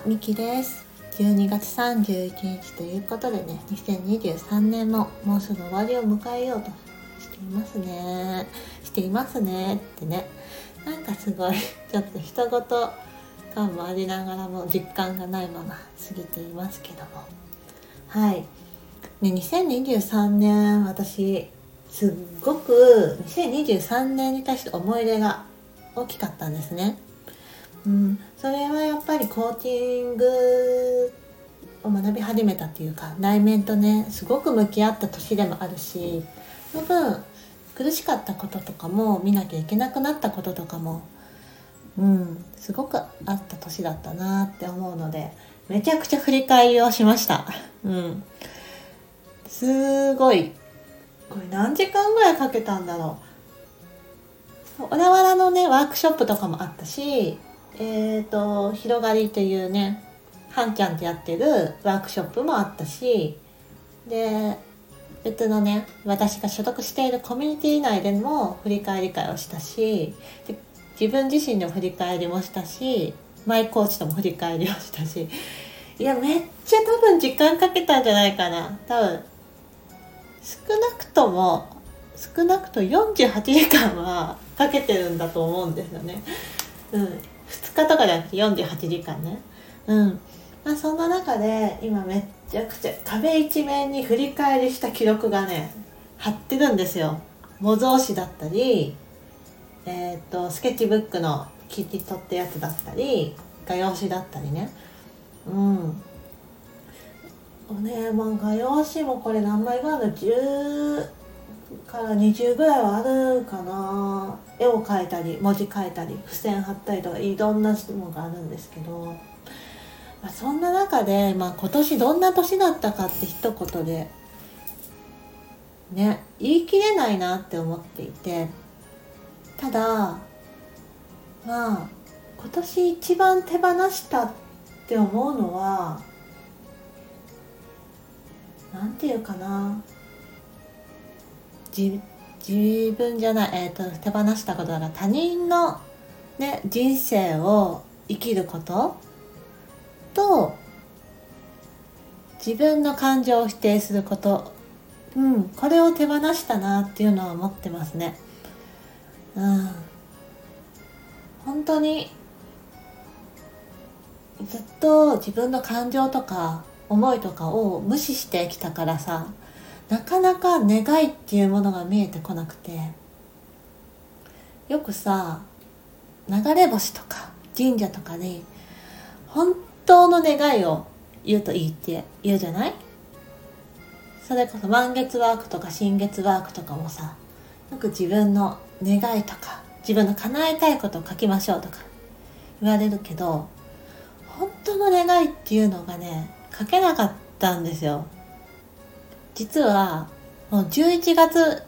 は、みきです。12月31日ということでね、2023年ももうすぐ終わりを迎えようとしていますね。していますねってね。なんかすごい、ちょっと人事感もありながらも実感がないまま過ぎていますけども。はい。ね、2023年、私、すっごく2023年に対して思い入れが大きかったんですね。うん、それはやっぱりコーチングを学び始めたっていうか内面とねすごく向き合った年でもあるしその分苦しかったこととかも見なきゃいけなくなったこととかもうんすごくあった年だったなって思うのでめちゃくちゃ振り返りをしました。うん、すごい。これ何時間ぐらいかけたんだろう。小田原のねワークショップとかもあったしえーと広がりっていうねはんちゃんってやってるワークショップもあったしで別のね私が所属しているコミュニティ内でも振り返り会をしたしで自分自身でも振り返りもしたしマイコーチとも振り返りをしたしいやめっちゃ多分時間かけたんじゃないかな多分少なくとも少なくと48時間はかけてるんだと思うんですよね。うん、2日とかじゃなくて48時間ね。うんまあ、そんな中で今めっちゃくちゃ壁一面に振り返りした記録がね貼ってるんですよ。模造紙だったり、えー、とスケッチブックの切り取ったやつだったり画用紙だったりね。うんねえまあ画用紙もこれ何枚ぐらいの10から20ぐらいはあるかな絵を描いたり文字書いたり付箋貼ったりとかいろんなものがあるんですけど、まあ、そんな中で、まあ、今年どんな年だったかって一言でね言い切れないなって思っていてただまあ今年一番手放したって思うのはなんていうかな自自分じゃない、えーと、手放したことだから他人の、ね、人生を生きることと自分の感情を否定すること、うん、これを手放したなっていうのは思ってますね。うん、本当にずっと自分の感情とか思いとかを無視してきたからさ。なかなか願いっていうものが見えてこなくて。よくさ流れ星とか神社とかで本当の願いを言うといいって言うじゃない？それこそ満月ワークとか新月ワークとかもさよく自分の願いとか自分の叶えたいことを書きましょうとか言われるけど本当の願いっていうのがね書けなかったんですよ。実はもう11月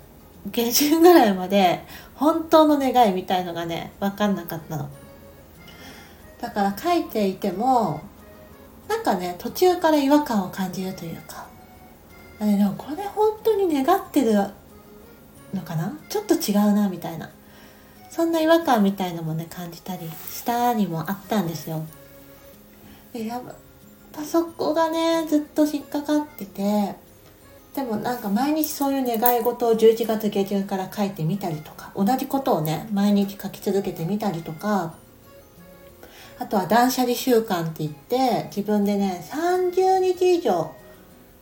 下旬ぐらいまで本当の願いみたいのがね分かんなかったの。だから書いていてもなんかね途中から違和感を感じるというか。あれでもこれ本当に願ってるのかな？ちょっと違うなみたいな。そんな違和感みたいのもね感じたりしたりもあったんですよ。でやっぱそこがねずっと引っかかってて。もなんか毎日そういう願い事を11月下旬から書いてみたりとか同じことをね毎日書き続けてみたりとかあとは断捨離習慣って言って自分でね30日以上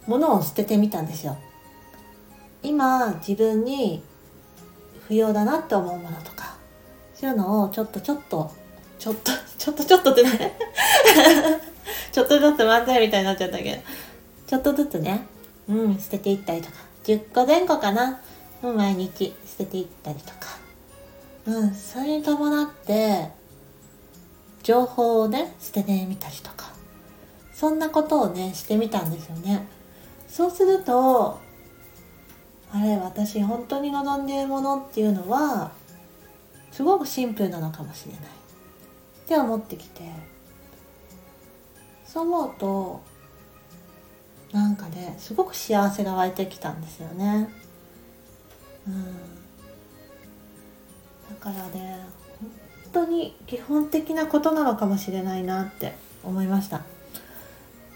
物を捨ててみたんですよ。今自分に不要だなって思うものとかそういうのをちょっとちょっとちょっとちょっとちょっとってね ちょっとずつ漫才みたいになっちゃったけどちょっとずつねうん、捨てていったりとか。10個前後かな。もう毎日捨てていったりとか。うんそれに伴って情報をね捨ててみたりとか。そんなことをねしてみたんですよね。そうするとあれ私本当に望んでいるものっていうのはすごくシンプルなのかもしれない。って思ってきて。そう思うとなんかねすごく幸せが湧いてきたんですよね。うん。だからね本当に基本的なことなのかもしれないなって思いました。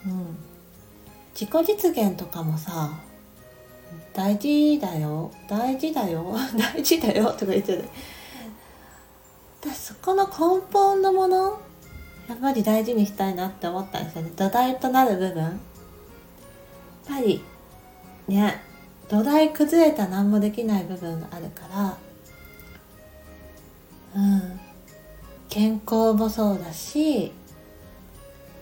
うん。自己実現とかもさ大事だよ大事だよ 大事だよとか言ってて私そこの根本のものやっぱり大事にしたいなって思ったんですよね。土台となる部分。ぱりね土台崩れた何もできない部分があるからうん。健康もそうだし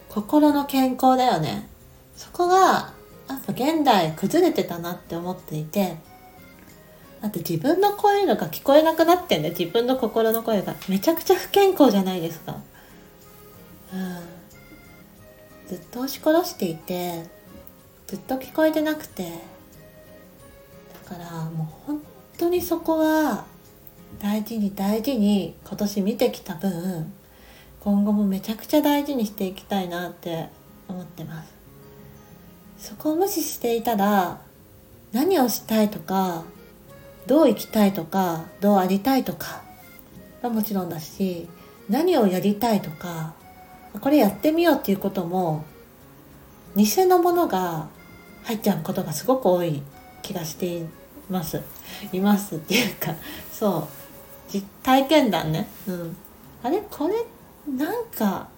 心の健康だよね。そこがやっぱ現代崩れてたなって思っていてだって自分の声のが聞こえなくなってんだ自分の心の声が。めちゃくちゃ不健康じゃないですか。うん。ずっと押し殺していてずっと聞こえてなくて。だからもう本当にそこは大事に大事に今年見てきた分今後もめちゃくちゃ大事にしていきたいなって思ってます。そこを無視していたら何をしたいとかどう生きたいとかどうありたいとかはもちろんだし何をやりたいとかこれやってみようっていうことも偽のものが入っちゃうことがすごく多い気がしています。いますっていうか そう。体験談ね。うん。あれ？これ？なんか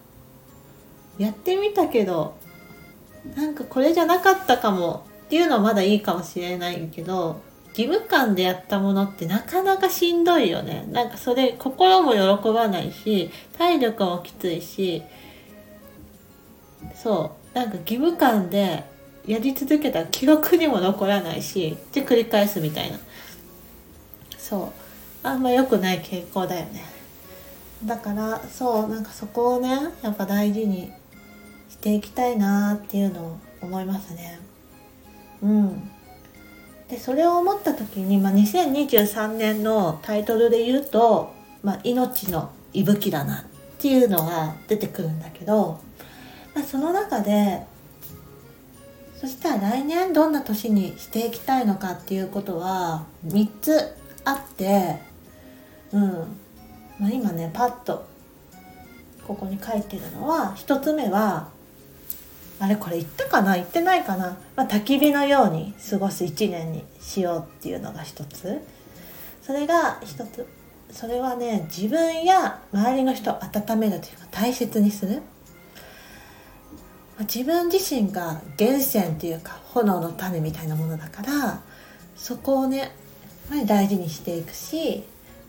やってみたけどなんかこれじゃなかったかもっていうのはまだいいかもしれないけど義務感でやったものってなかなかしんどいよね。なんかそれ心も喜ばないし体力もきついしそう。なんか義務感でやり続けたら記録にも残らないしで繰り返すみたいなそうあんま良くない傾向だよねだからそうなんかそこをねやっぱ大事にしていきたいなっていうのを思いますね。うん。でそれを思った時に、まあ、2023年のタイトルで言うと「まあ、命の息吹だな」っていうのが出てくるんだけど、まあ、その中でそしたら来年どんな年にしていきたいのかっていうことは3つあってうん、まあ、今ねパッとここに書いてるのは1つ目はあれこれ言ったかな？言ってないかな、まあ、焚き火のように過ごす1年にしようっていうのが一つ。それが一つ。それはね自分や周りの人を温めるというか大切にする。自分自身が源泉っていうか炎の種みたいなものだからそこをねやっぱり大事にしていくし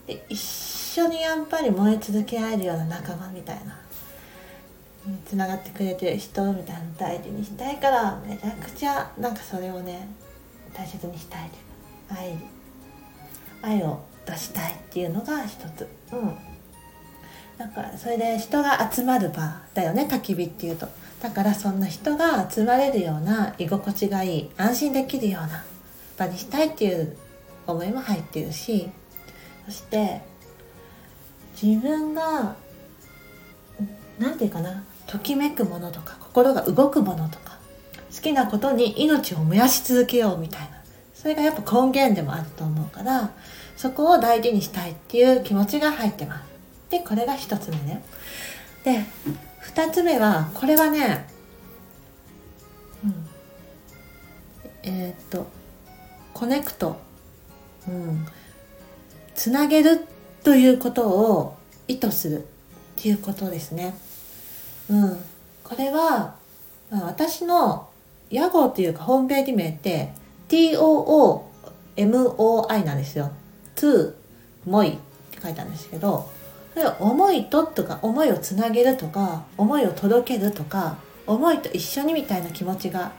で一緒にやっぱり燃え続け合えるような仲間みたいなつながってくれてる人みたいなの大事にしたいからめちゃくちゃなんかそれをね大切にしたい愛愛を出したいっていうのが一つ。うん。だからそれで人が集まる場だよね焚き火っていうと。だからそんな人が集まれるような居心地がいい安心できるような場にしたいっていう思いも入ってるしそして自分が何て言うかなときめくものとか心が動くものとか好きなことに命を燃やし続けようみたいなそれがやっぱ根源でもあると思うからそこを大事にしたいっていう気持ちが入ってます。でこれが一つ目ね。で二つ目はこれはねうん。えー、っとコネクト。うん。つなげるということを意図する。っていうことですね。うん、これは、まあ、私の屋号というかホームページ名って TOOMOI なんですよ。to もいって書いたんですけど、それは思いととか思いをつなげるとか思いを届けるとか思いと一緒にみたいな気持ちが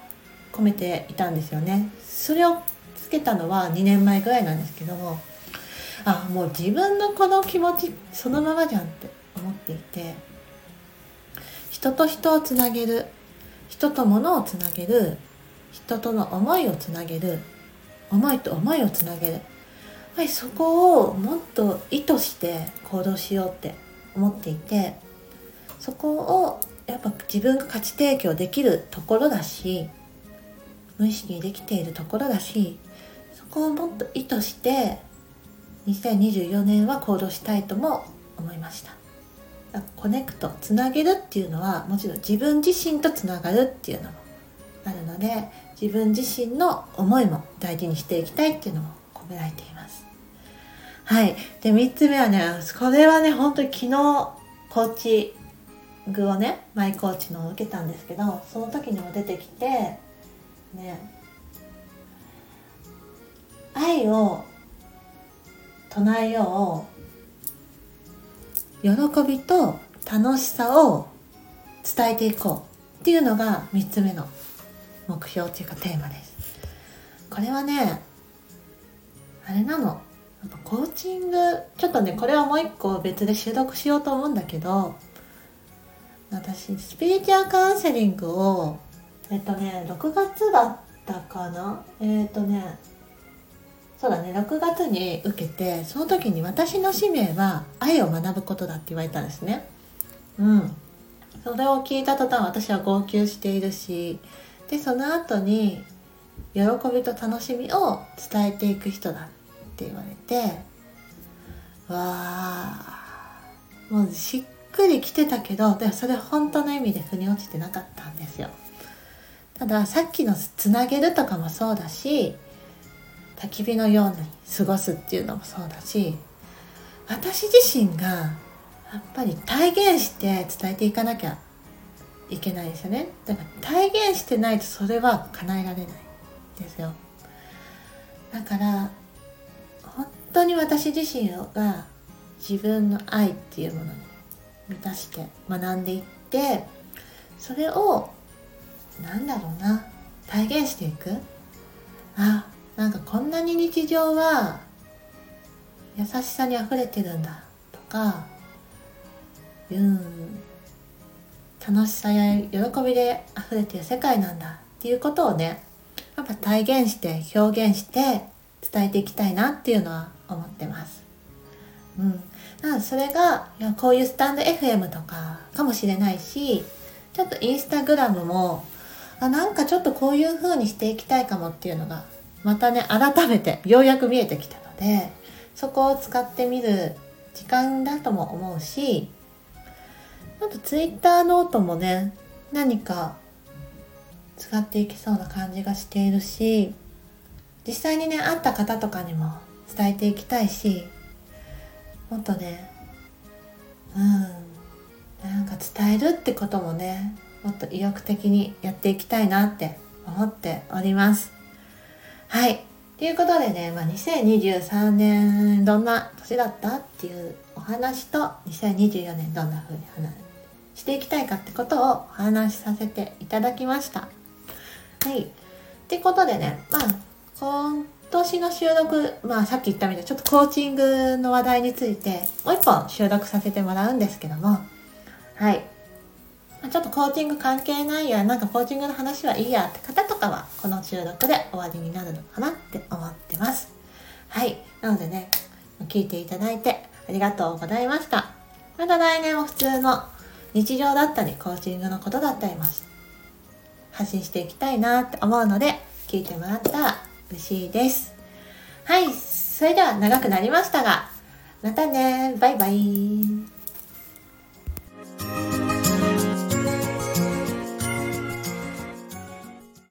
込めていたんですよね。それをつけたのは2年前ぐらいなんですけども、あ、もう自分のこの気持ちそのままじゃんって思っていて、人と人をつなげる人と物をつなげる人との思いをつなげる思いと思いをつなげるぱりそこをもっと意図して行動しようって思っていてそこをやっぱ自分が価値提供できるところだし無意識にできているところだしそこをもっと意図して2024年は行動したいとも思いました。コネクトつなげるっていうのはもちろん自分自身とつながるっていうのもあるので自分自身の思いも大事にしていきたいっていうのも込められています。はい。で3つ目はねこれはね本当に昨日コーチグをねマイコーチのを受けたんですけどその時にも出てきてね愛を唱えよう喜びと楽しさを伝えていこうっていうのが3つ目の目標っていうかテーマです。これはねあれなの。コーチングちょっとねこれはもう一個別で収録しようと思うんだけど私スピリチュアカウンセリングをえっとね6月だったかな？えっとねそうだね6月に受けてその時に私の使命は愛を学ぶことだって言われたんですね。うん。それを聞いた途端私は号泣しているしでその後に喜びと楽しみを伝えていく人だって言われてわあもうしっくりきてたけどでもそれ本当の意味で腑に落ちてなかったんですよ。たださっきのつなげるとかもそうだし焚き火のように過ごすっていうのもそうだし私自身がやっぱり体現して伝えていかなきゃいけないですよね。だから体現してないとそれは叶えられないですよ。だから当に私自身が自分の愛っていうものに満たして学んでいってそれをなんだろうな体現していく。あなんかこんなに日常は優しさにあふれてるんだとかうん楽しさや喜びであふれてる世界なんだっていうことをねやっぱ体現して表現して伝えていきたいなっていうのは思ってます。うん、なそれがやこういうスタンド FM とかかもしれないしちょっとインスタグラムもあなんかちょっとこういう風にしていきたいかもっていうのがまたね改めてようやく見えてきたのでそこを使ってみる時間だとも思うしあとツイッターノートもね何か使っていきそうな感じがしているし実際にね会った方とかにも伝えていきたいしもっとねうんなんか伝えるってこともねもっと意欲的にやっていきたいなって思っておりますはい。ということでね、まあ、2023年どんな年だったっていうお話と2024年どんな風に話していきたいかってことをお話しさせていただきました。はい。ってことでね、まあ、今年の収録、まあさっき言ったみたいにちょっとコーチングの話題についてもう一本収録させてもらうんですけども、はい。ちょっとコーチング関係ないや、なんかコーチングの話はいいやって方とかは、この収録で終わりになるのかなって思ってます。はい。なのでね、聞いていただいてありがとうございました。また来年も普通の日常だったり、コーチングのことだったりも発信していきたいなって思うので、聞いてもらったら嬉しいです。はい。それでは長くなりましたが、またね。バイバイ。